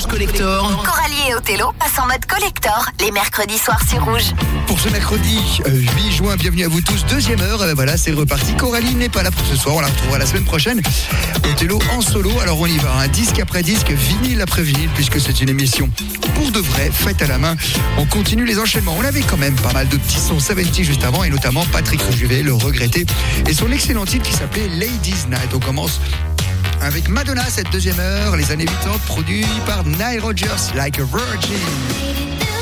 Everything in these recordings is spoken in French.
Rouge Collector. Coralie et Othello passent en mode collector les mercredis soirs sur Rouge. Pour ce mercredi euh, 8 juin, bienvenue à vous tous. Deuxième heure, euh, voilà, c'est reparti. Coralie n'est pas là pour ce soir, on la retrouvera la semaine prochaine. Othello en solo, alors on y va. Un disque après disque, vinyle après vinyle, puisque c'est une émission pour de vrai, faite à la main. On continue les enchaînements. On avait quand même pas mal de petits sons 70 juste avant, et notamment Patrick Juvet, le regretté, et son excellent titre qui s'appelait Ladies Night. On commence avec Madonna cette deuxième heure, les années 80, produit par Nile Rodgers, Like a Virgin.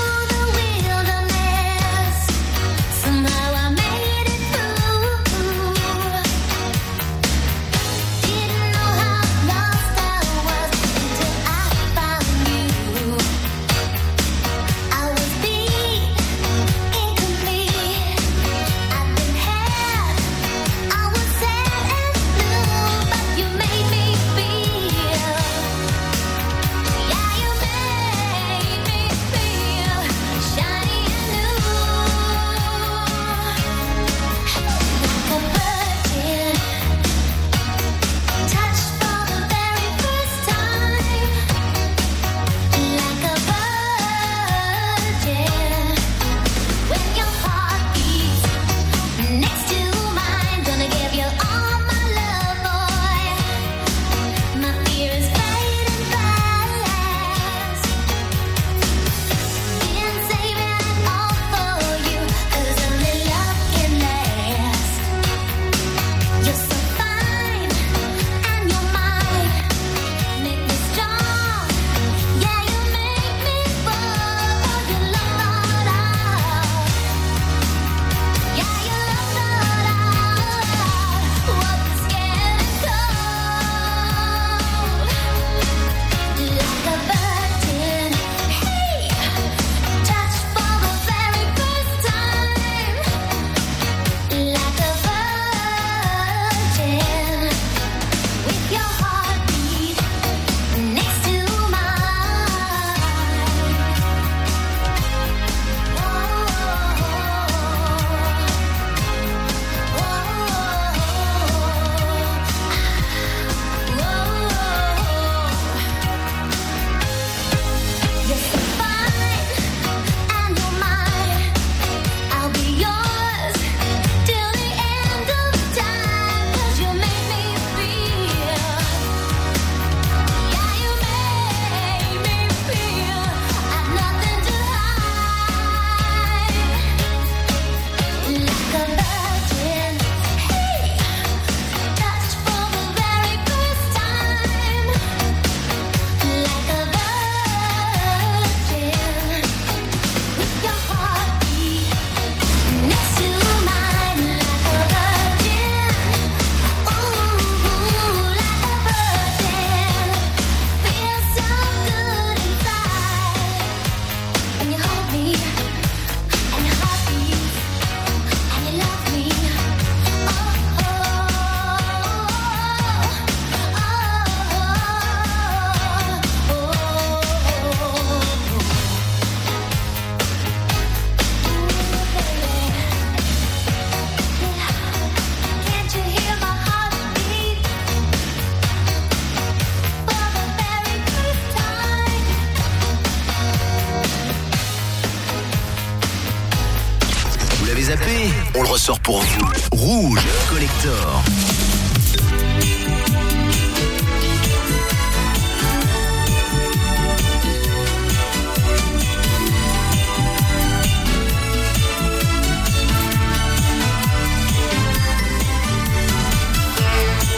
Zappé On le ressort pour vous. Rouge Collector.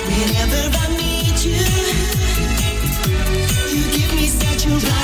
Whenever I meet you, you give me such a runaround.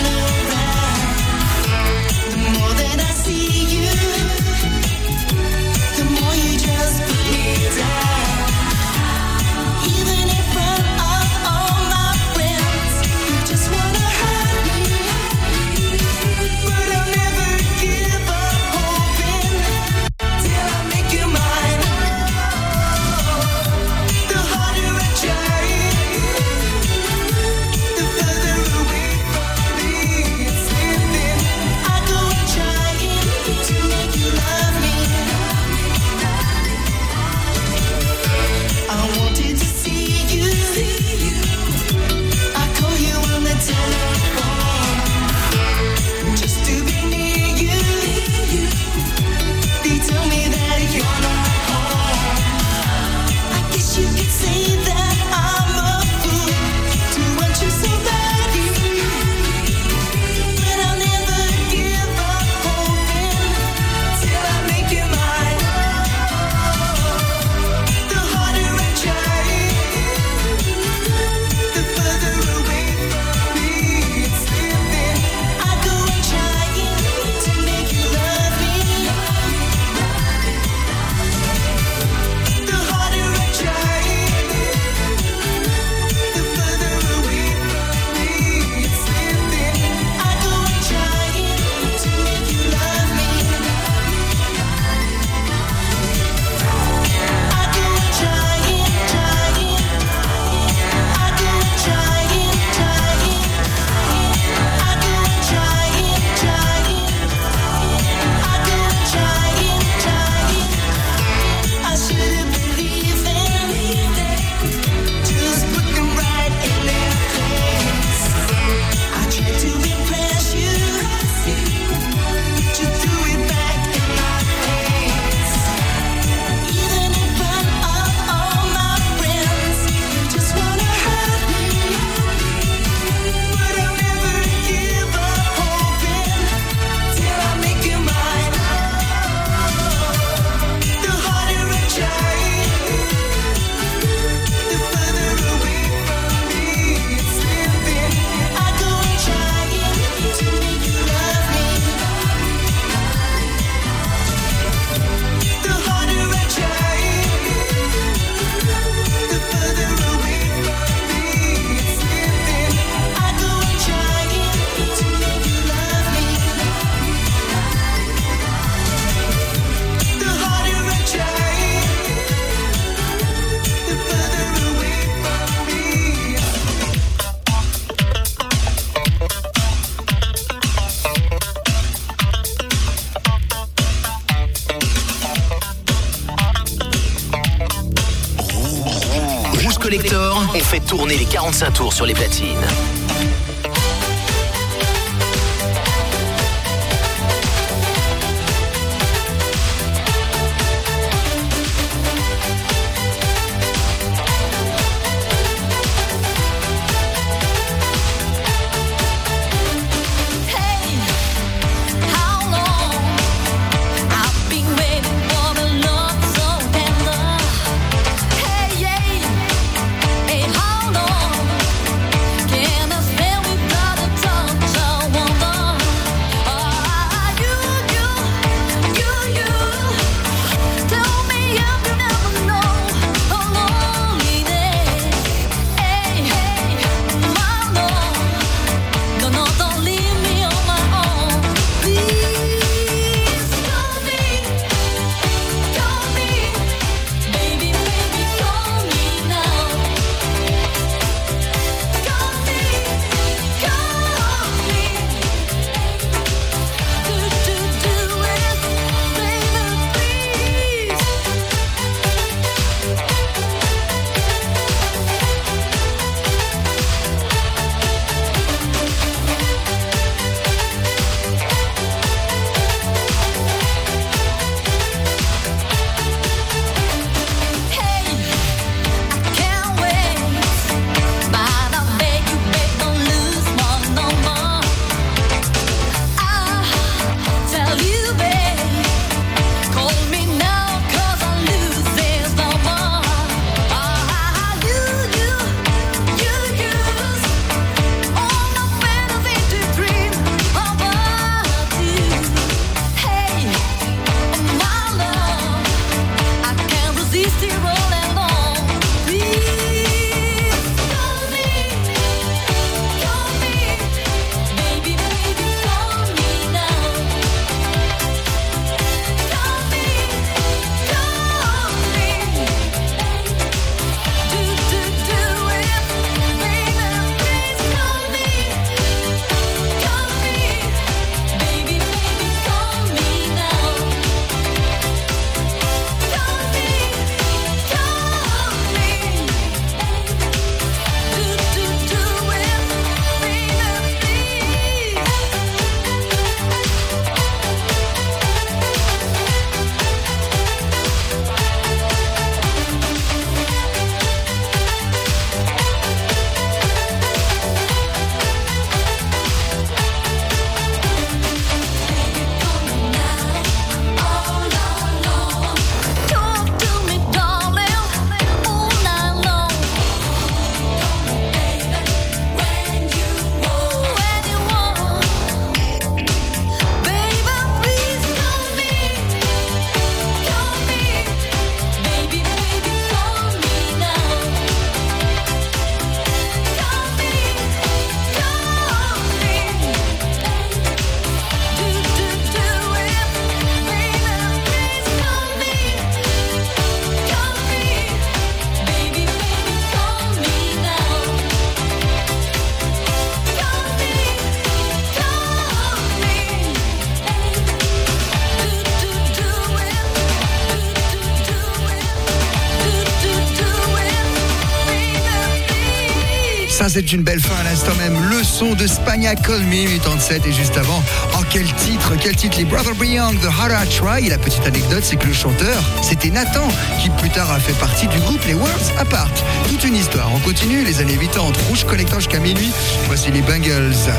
tourner les 45 tours sur les platines. Ça, c'est une belle fin à l'instant même. Le son de Spagna Call Me 87 et juste avant, oh quel titre, quel titre, les Brother Beyond, The Harder I Try. La petite anecdote, c'est que le chanteur, c'était Nathan, qui plus tard a fait partie du groupe Les Worlds Apart. Toute une histoire. On continue les années 80 rouge collectant jusqu'à minuit. Voici les Bengals.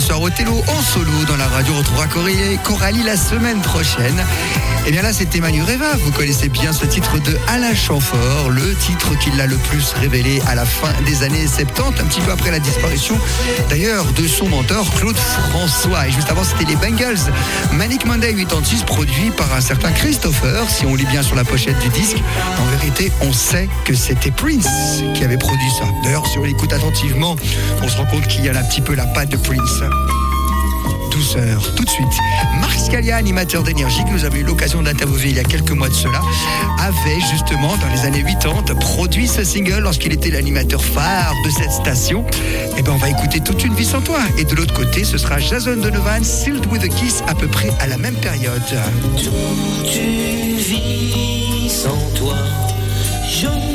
Soir au Télo, en solo dans la radio. On retrouvera Coralie la semaine prochaine. Et bien là, c'était Manu Reva. Vous connaissez bien ce titre de Alain Chamfort, le titre qui l'a le plus révélé à la fin des années 70, un petit peu après la disparition d'ailleurs de son mentor Claude François. Et juste avant, c'était les Bengals. Manic Monday 86, produit par un certain Christopher. Si on lit bien sur la pochette du disque, en vérité, on sait que c'était Prince qui avait produit ça. D'ailleurs, si on l'écoute attentivement, on se rend compte qu'il y a un petit peu la patte de Prince douceur. Tout de suite, Marc Scalia, animateur d'énergie, que nous avons eu l'occasion d'interviewer il y a quelques mois de cela, avait justement, dans les années 80, produit ce single lorsqu'il était l'animateur phare de cette station. Et ben, on va écouter toute une vie sans toi. Et de l'autre côté, ce sera Jason Donovan, Sealed with a Kiss, à peu près à la même période. Une vie sans toi, je ne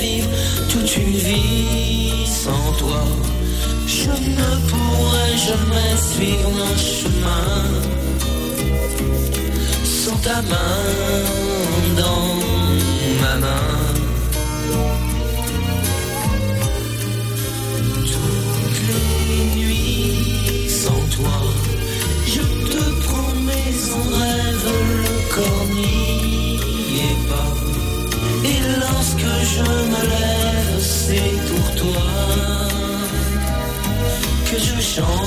vivre. Toute une vie sans toi, je ne pourrais jamais suivre mon chemin sans ta main dans ma main. Toutes les nuits sans toi, je te promets en rêve le corps n'y est pas. Et lorsque je me lève, c'est pour toi je chante.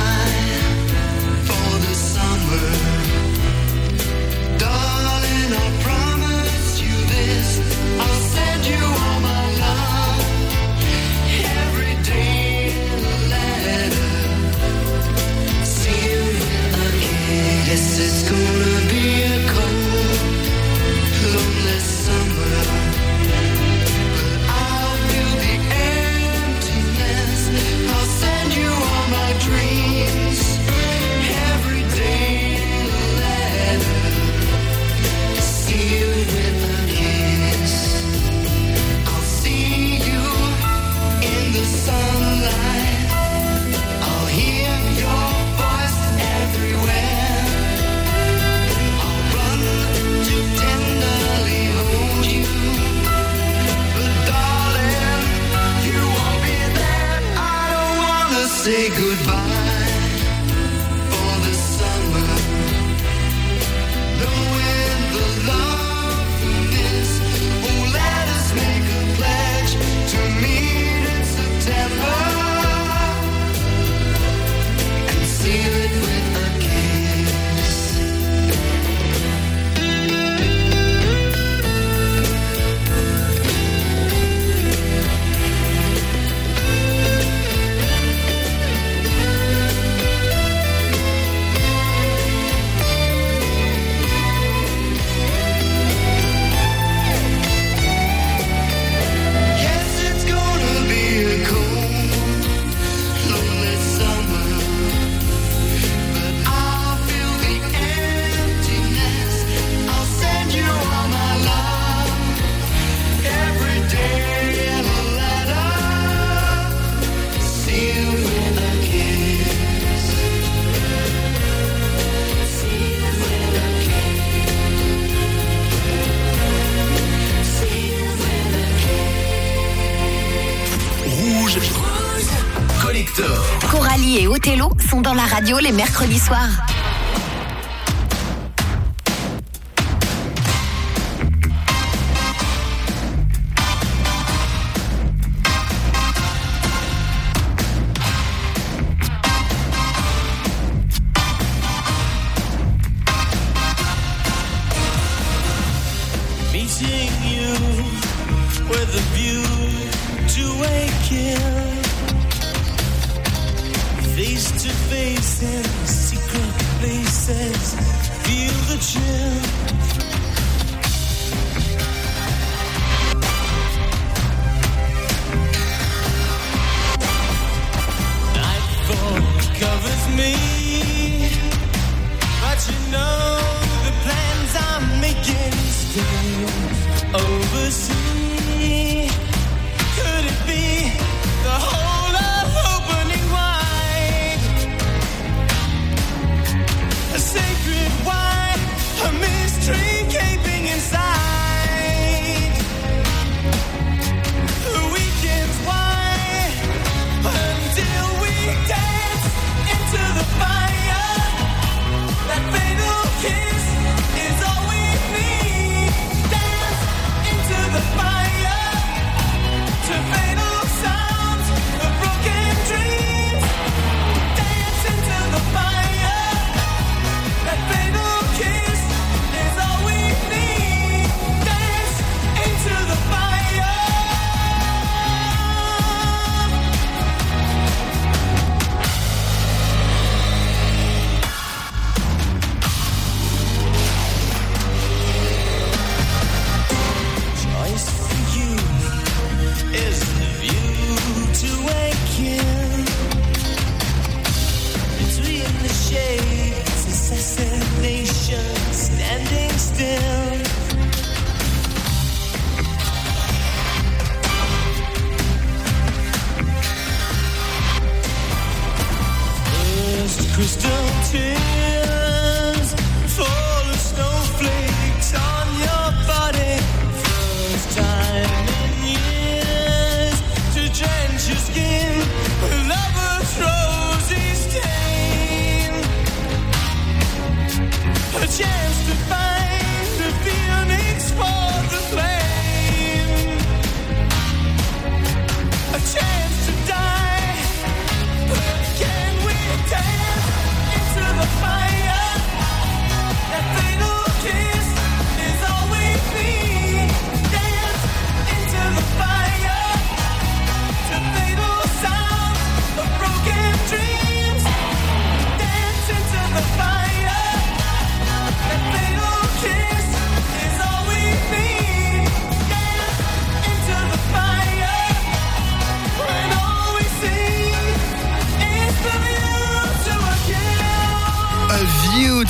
dans la radio les mercredis soirs.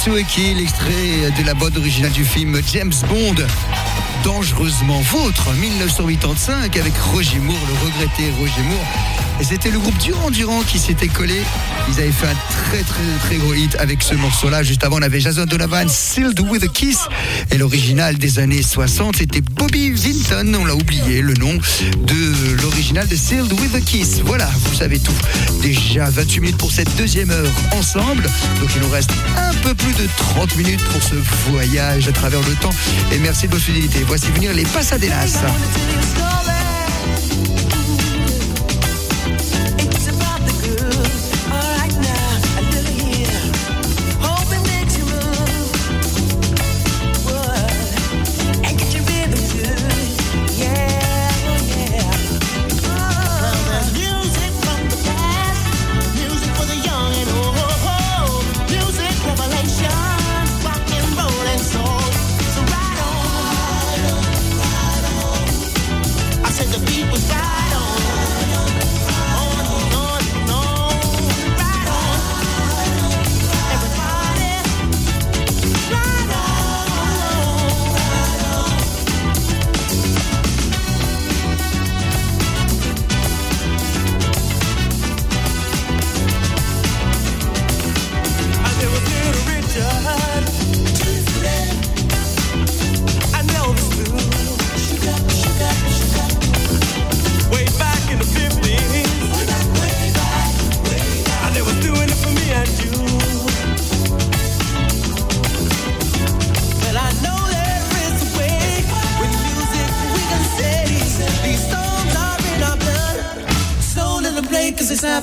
Mitsueki, l'extrait de la bande originale du film James Bond. Dangereusement vôtre, 1985, avec Roger Moore, le regretté Roger Moore, et c'était le groupe Durand Durand qui s'était collé. Ils avaient fait un très très très gros hit avec ce morceau-là. Juste avant, on avait Jason Donovan, Sealed with a Kiss. Et l'original des années 60, c'était Bobby Vinton. On l'a oublié, le nom de l'original de Sealed with a Kiss. Voilà, vous savez tout. Déjà 28 minutes pour cette deuxième heure ensemble. Donc il nous reste un peu plus de 30 minutes pour ce voyage à travers le temps. Et merci de votre fidélité. Voici venir les Pasadelas.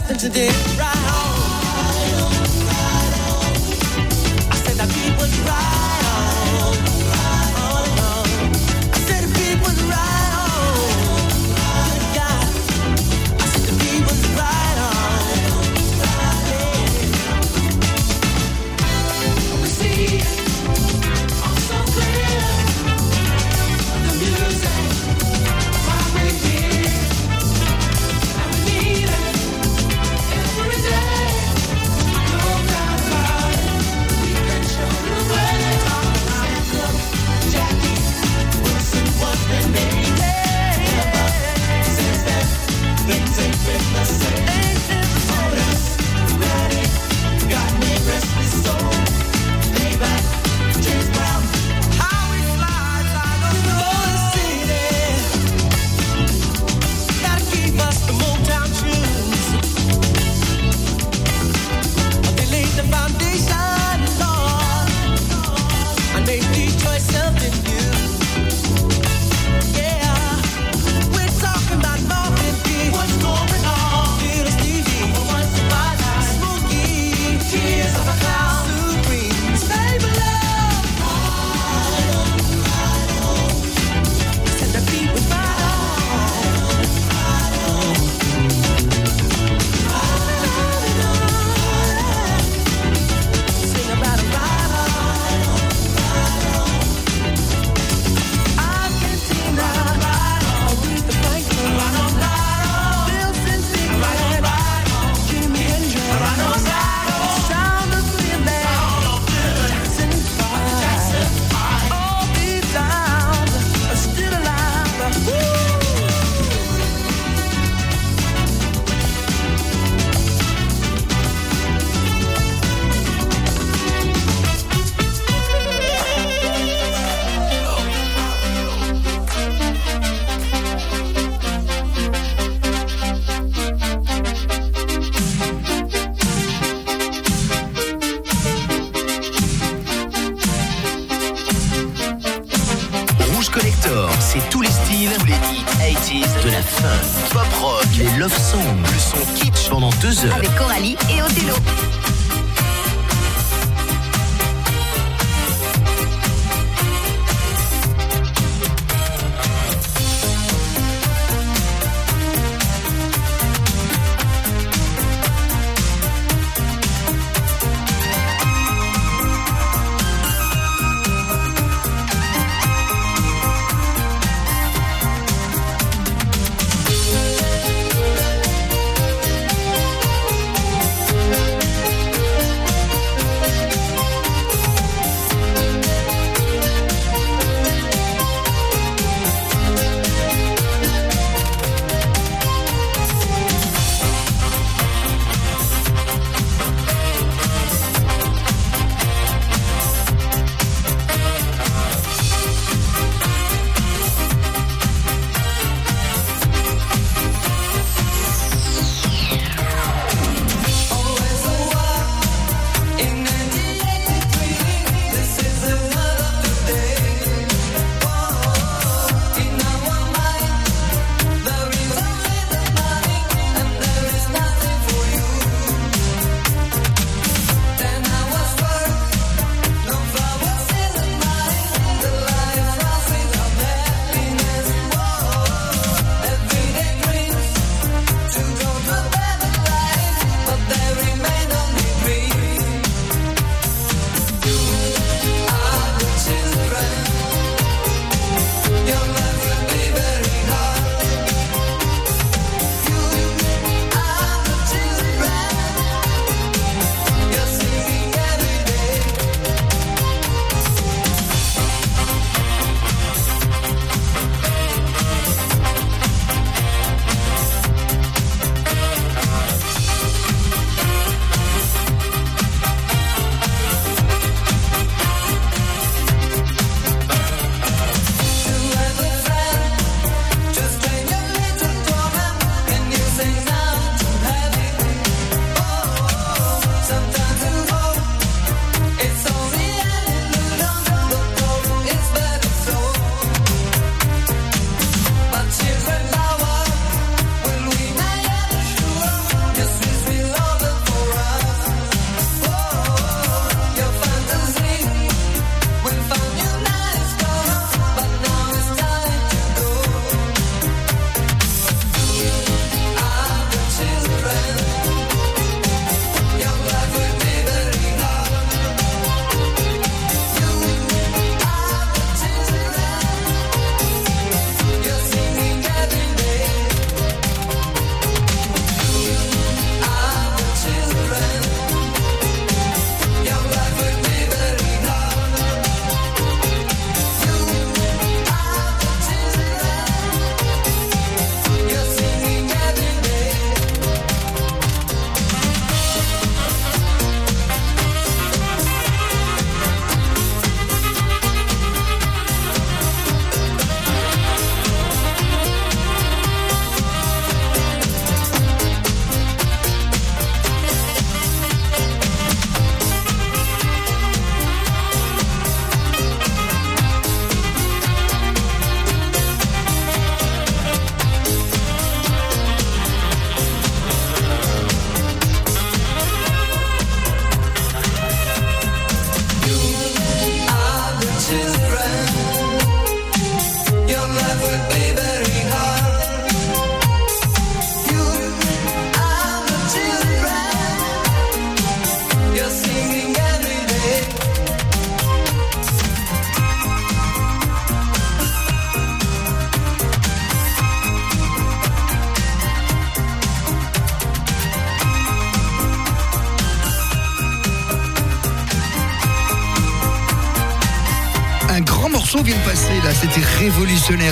nothing to do right.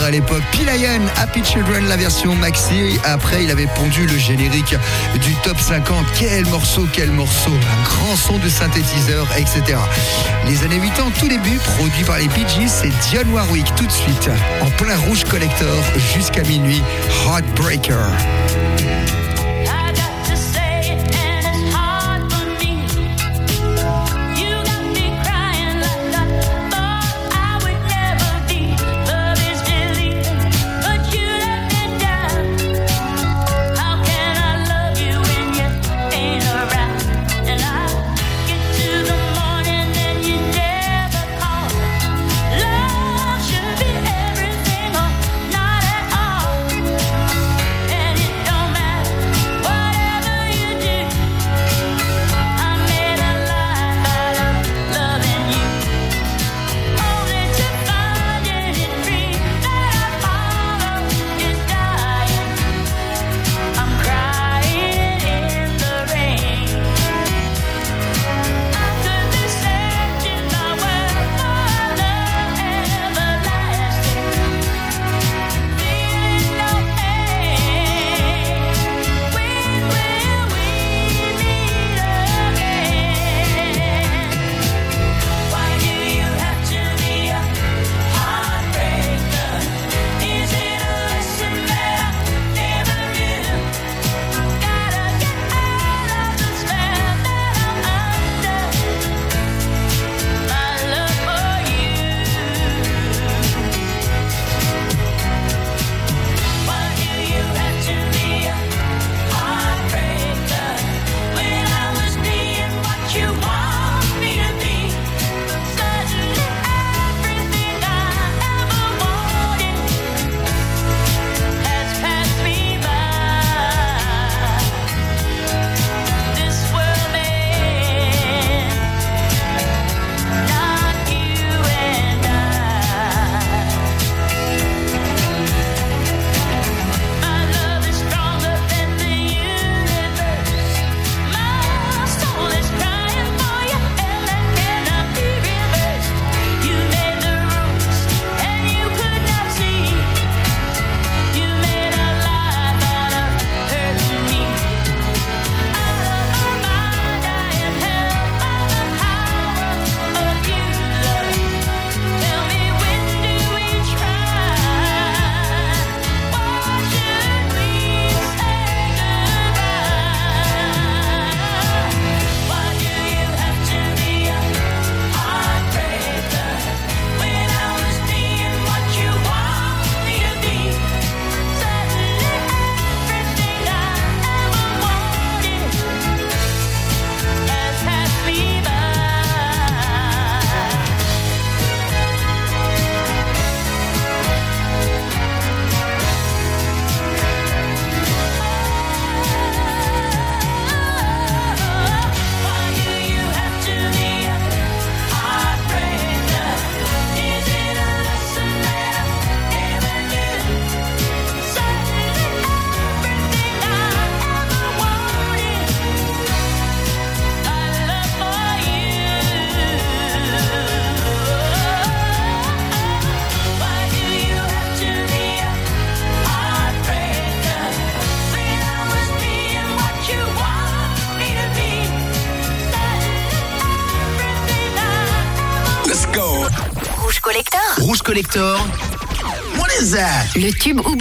à l'époque. Pilayan, Happy Children, la version maxi. Après, il avait pondu le générique du top 50. Quel morceau, quel morceau. Grand son de synthétiseur, etc. Les années 80, tout début, produit par les Gees, c'est Dionne Warwick tout de suite. En plein rouge collector jusqu'à minuit. Heartbreaker. le tube ou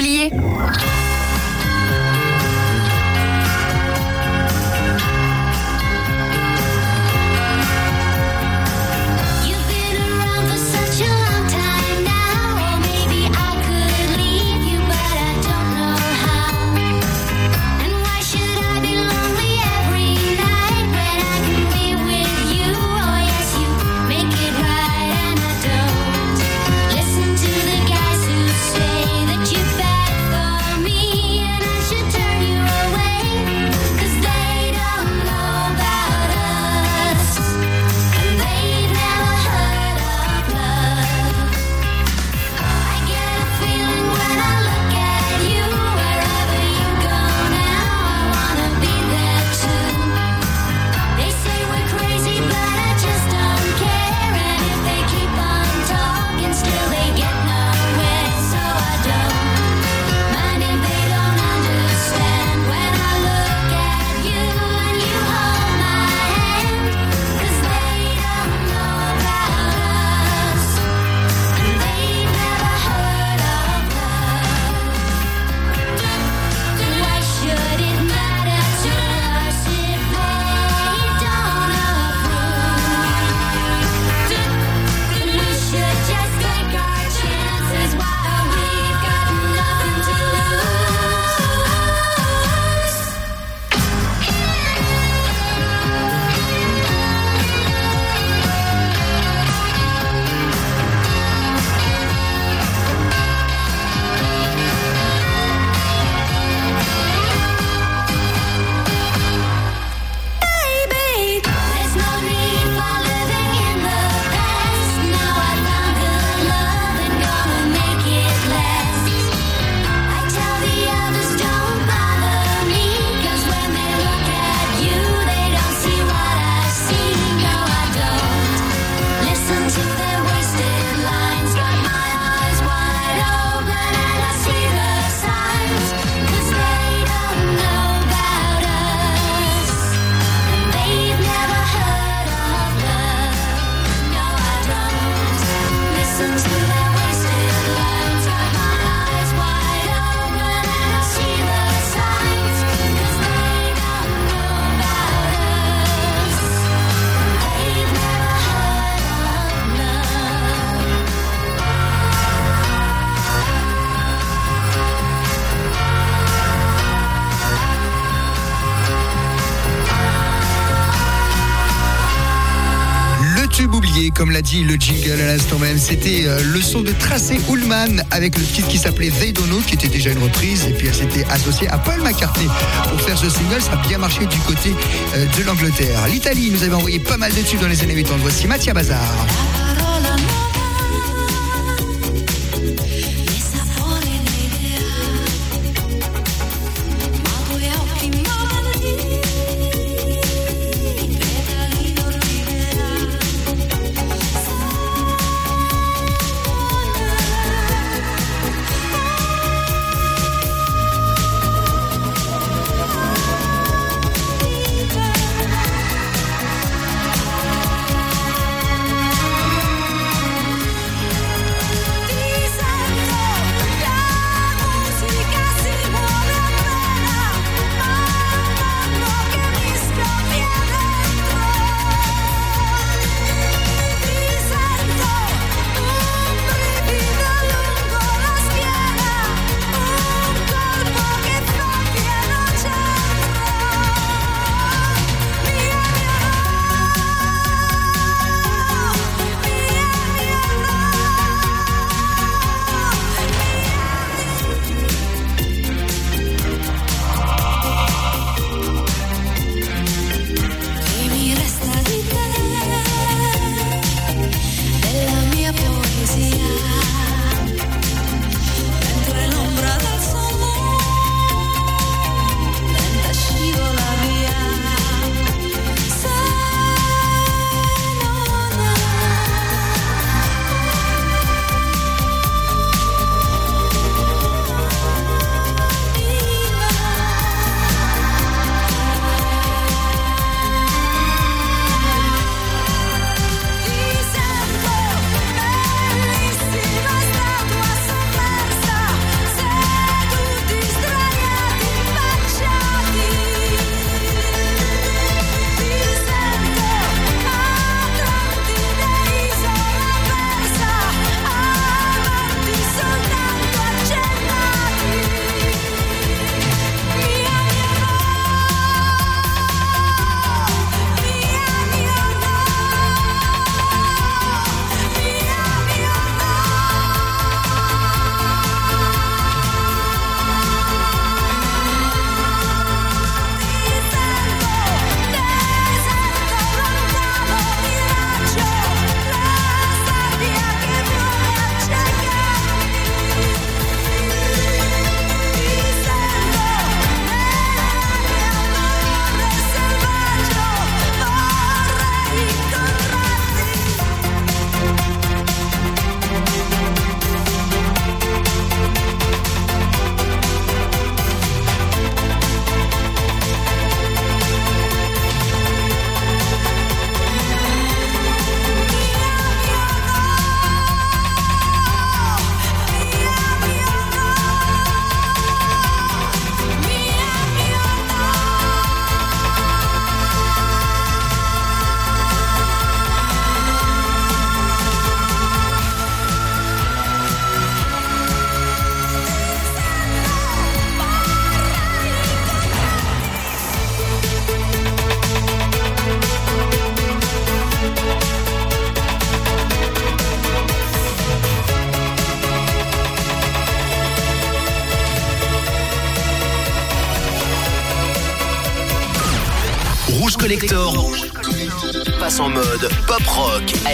le jingle à l'instant même. C'était euh, le son de Tracey Ullman avec le titre qui s'appelait They Don't Know, qui était déjà une reprise. Et puis elle s'était associée à Paul McCartney pour faire ce single. Ça a bien marché du côté euh, de l'Angleterre. L'Italie nous avait envoyé pas mal de dans les années 80. Voici Mattia Bazar.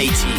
80s.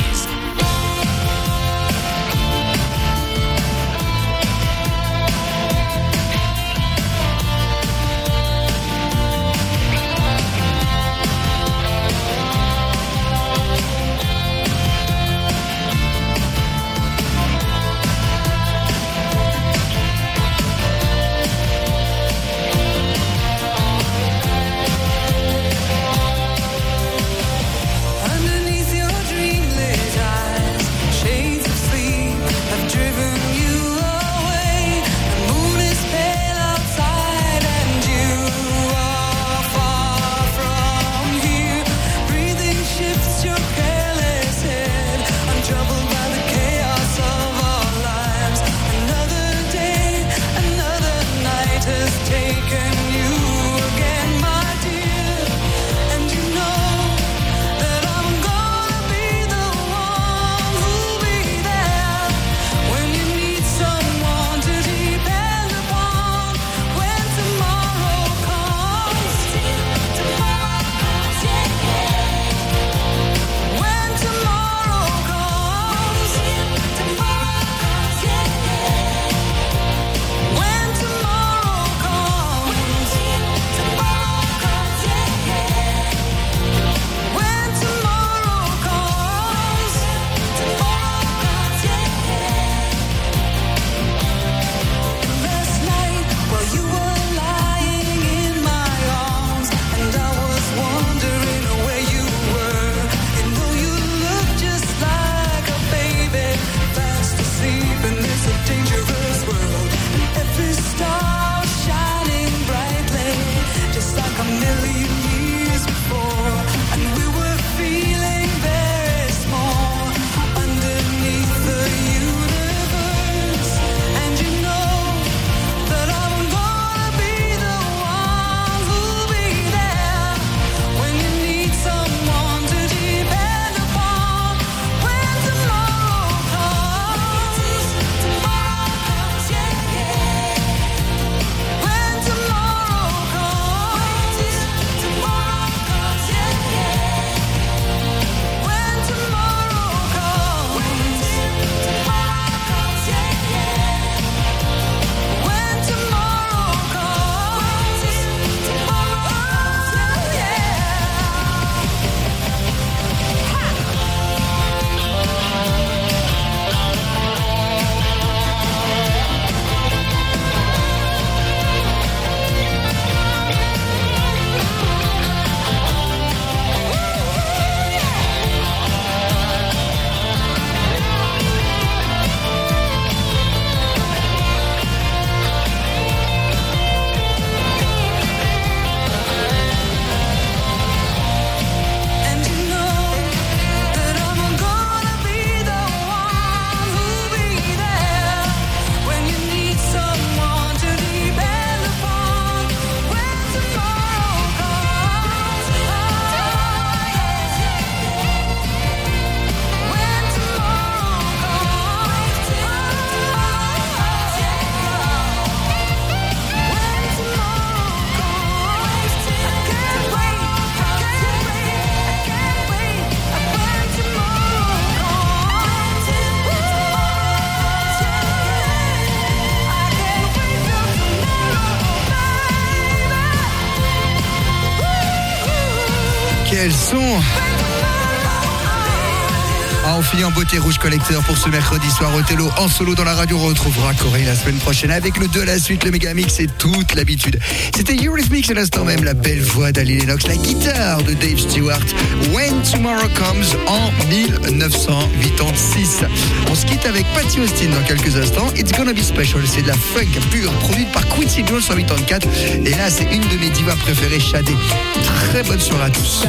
Beauté rouge collecteur pour ce mercredi soir Othello en solo dans la radio. On retrouvera Corée la semaine prochaine avec le 2 à la suite, le méga mix et toute l'habitude. C'était Eurythmics à l'instant même, la belle voix d'Ali Lennox, la guitare de Dave Stewart, When Tomorrow Comes en 1986. On se quitte avec Patty Austin dans quelques instants. It's gonna be special, c'est de la funk pure produite par Quincy Jones en 84. Et là, c'est une de mes divas préférées, Shadé. Très bonne soirée à tous.